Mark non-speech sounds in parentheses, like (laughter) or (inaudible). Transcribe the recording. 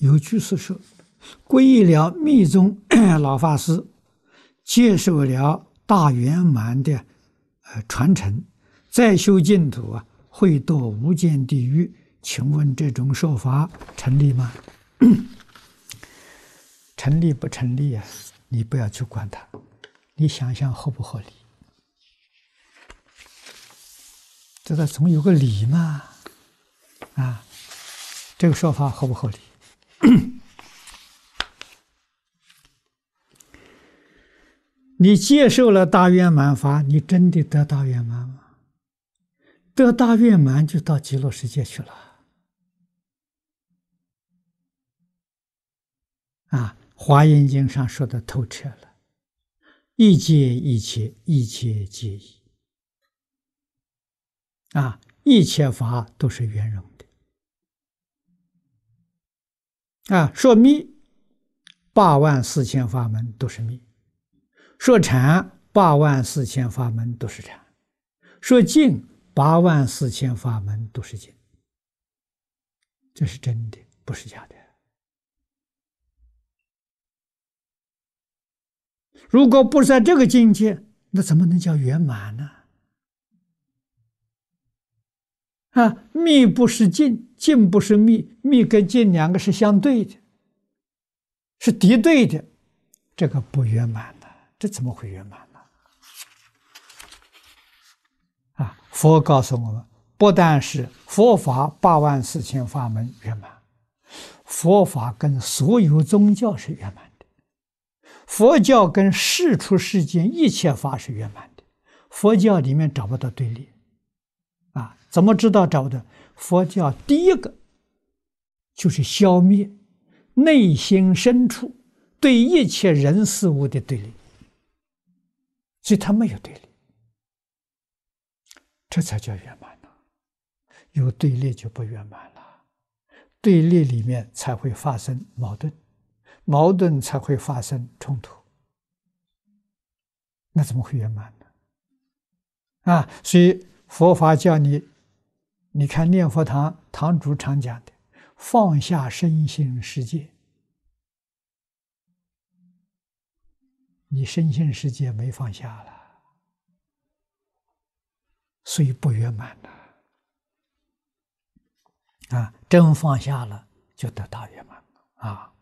有居士说，皈依了密宗 (clears throat) 老法师，接受了大圆满的呃传承，再修净土啊，会堕无间地狱。请问这种说法成立吗？成立不成立啊？你不要去管它，你想想合不合理？这个总有个理嘛，啊，这个说法合不合理？(coughs) 你接受了大圆满法，你真的得大圆满吗？得大圆满就到极乐世界去了。啊，《华严经》上说的透彻了，一切一切一切皆一。啊，一切法都是圆融的。啊，说密，八万四千法门都是密；说禅，八万四千法门都是禅；说净，八万四千法门都是净。这是真的，不是假的。如果不是在这个境界，那怎么能叫圆满呢？啊，密不是净，净不是密，密跟净两个是相对的，是敌对的，这个不圆满的，这怎么会圆满呢？啊，佛告诉我们，不但是佛法八万四千法门圆满，佛法跟所有宗教是圆满的。佛教跟世出世间一切法是圆满的，佛教里面找不到对立，啊，怎么知道找的？佛教第一个就是消灭内心深处对一切人事物的对立，所以它没有对立，这才叫圆满呢。有对立就不圆满了，对立里面才会发生矛盾。矛盾才会发生冲突，那怎么会圆满呢？啊，所以佛法教你，你看念佛堂堂主常讲的，放下身心世界，你身心世界没放下了，所以不圆满了。啊，真放下了，就得大圆满了啊。